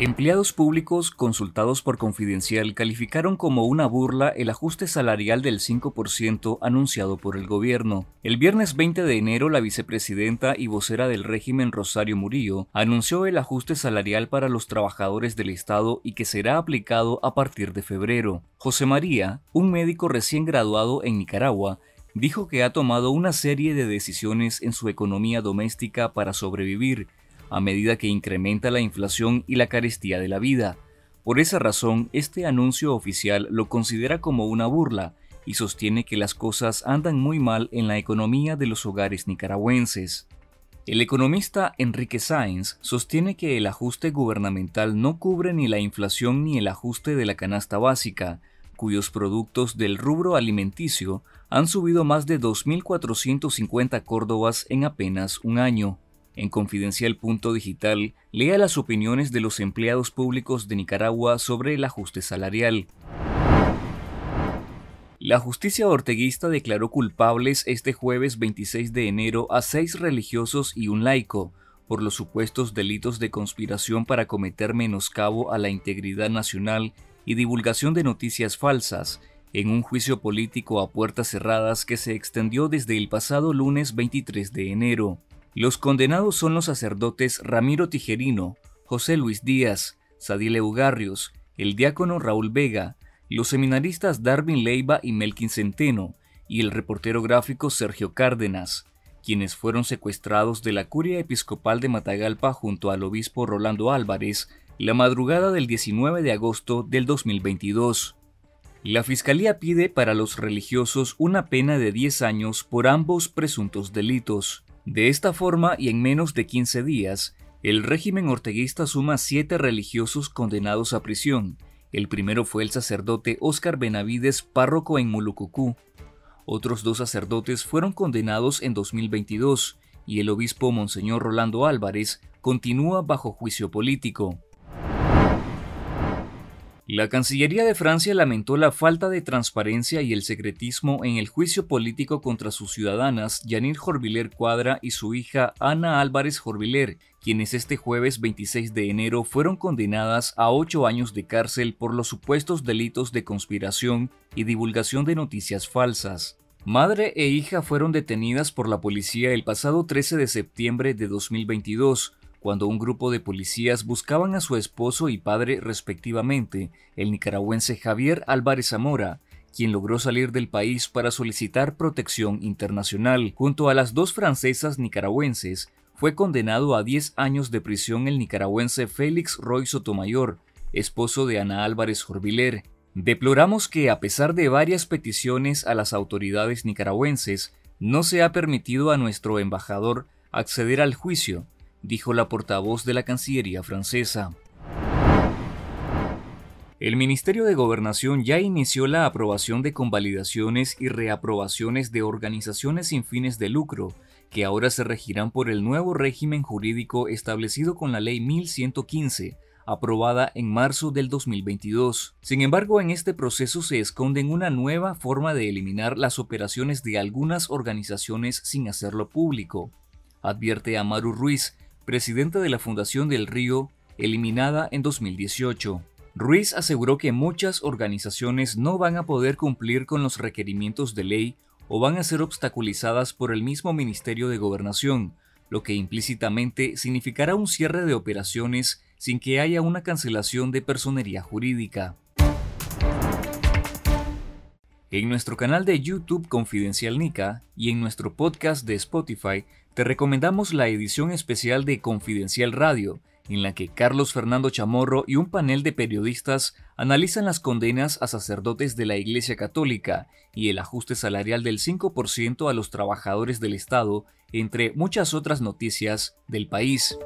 Empleados públicos consultados por Confidencial calificaron como una burla el ajuste salarial del 5% anunciado por el gobierno. El viernes 20 de enero, la vicepresidenta y vocera del régimen Rosario Murillo anunció el ajuste salarial para los trabajadores del Estado y que será aplicado a partir de febrero. José María, un médico recién graduado en Nicaragua, dijo que ha tomado una serie de decisiones en su economía doméstica para sobrevivir a medida que incrementa la inflación y la carestía de la vida. Por esa razón, este anuncio oficial lo considera como una burla y sostiene que las cosas andan muy mal en la economía de los hogares nicaragüenses. El economista Enrique Sáenz sostiene que el ajuste gubernamental no cubre ni la inflación ni el ajuste de la canasta básica, cuyos productos del rubro alimenticio han subido más de 2.450 córdobas en apenas un año. En Confidencial Digital, lea las opiniones de los empleados públicos de Nicaragua sobre el ajuste salarial. La justicia orteguista declaró culpables este jueves 26 de enero a seis religiosos y un laico por los supuestos delitos de conspiración para cometer menoscabo a la integridad nacional y divulgación de noticias falsas, en un juicio político a puertas cerradas que se extendió desde el pasado lunes 23 de enero. Los condenados son los sacerdotes Ramiro Tijerino, José Luis Díaz, Sadile Ugarrios, el diácono Raúl Vega, los seminaristas Darwin Leiva y Melkin Centeno, y el reportero gráfico Sergio Cárdenas, quienes fueron secuestrados de la curia episcopal de Matagalpa junto al obispo Rolando Álvarez la madrugada del 19 de agosto del 2022. La Fiscalía pide para los religiosos una pena de 10 años por ambos presuntos delitos. De esta forma, y en menos de 15 días, el régimen orteguista suma siete religiosos condenados a prisión. El primero fue el sacerdote Óscar Benavides, párroco en Mulucucú. Otros dos sacerdotes fueron condenados en 2022 y el obispo Monseñor Rolando Álvarez continúa bajo juicio político. La Cancillería de Francia lamentó la falta de transparencia y el secretismo en el juicio político contra sus ciudadanas Janine Jorviller Cuadra y su hija Ana Álvarez Jorviller, quienes este jueves 26 de enero fueron condenadas a ocho años de cárcel por los supuestos delitos de conspiración y divulgación de noticias falsas. Madre e hija fueron detenidas por la policía el pasado 13 de septiembre de 2022 cuando un grupo de policías buscaban a su esposo y padre respectivamente, el nicaragüense Javier Álvarez Zamora, quien logró salir del país para solicitar protección internacional. Junto a las dos francesas nicaragüenses, fue condenado a 10 años de prisión el nicaragüense Félix Roy Sotomayor, esposo de Ana Álvarez Jorviler. Deploramos que, a pesar de varias peticiones a las autoridades nicaragüenses, no se ha permitido a nuestro embajador acceder al juicio, dijo la portavoz de la Cancillería francesa. El Ministerio de Gobernación ya inició la aprobación de convalidaciones y reaprobaciones de organizaciones sin fines de lucro, que ahora se regirán por el nuevo régimen jurídico establecido con la Ley 1115, aprobada en marzo del 2022. Sin embargo, en este proceso se esconde una nueva forma de eliminar las operaciones de algunas organizaciones sin hacerlo público, advierte Amaru Ruiz, presidente de la Fundación del Río, eliminada en 2018. Ruiz aseguró que muchas organizaciones no van a poder cumplir con los requerimientos de ley o van a ser obstaculizadas por el mismo Ministerio de Gobernación, lo que implícitamente significará un cierre de operaciones sin que haya una cancelación de personería jurídica. En nuestro canal de YouTube Confidencial Nica y en nuestro podcast de Spotify te recomendamos la edición especial de Confidencial Radio, en la que Carlos Fernando Chamorro y un panel de periodistas analizan las condenas a sacerdotes de la Iglesia Católica y el ajuste salarial del 5% a los trabajadores del Estado, entre muchas otras noticias del país.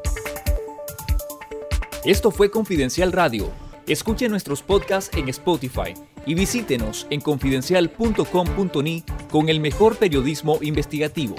Esto fue Confidencial Radio. Escuche nuestros podcasts en Spotify y visítenos en confidencial.com.ni con el mejor periodismo investigativo.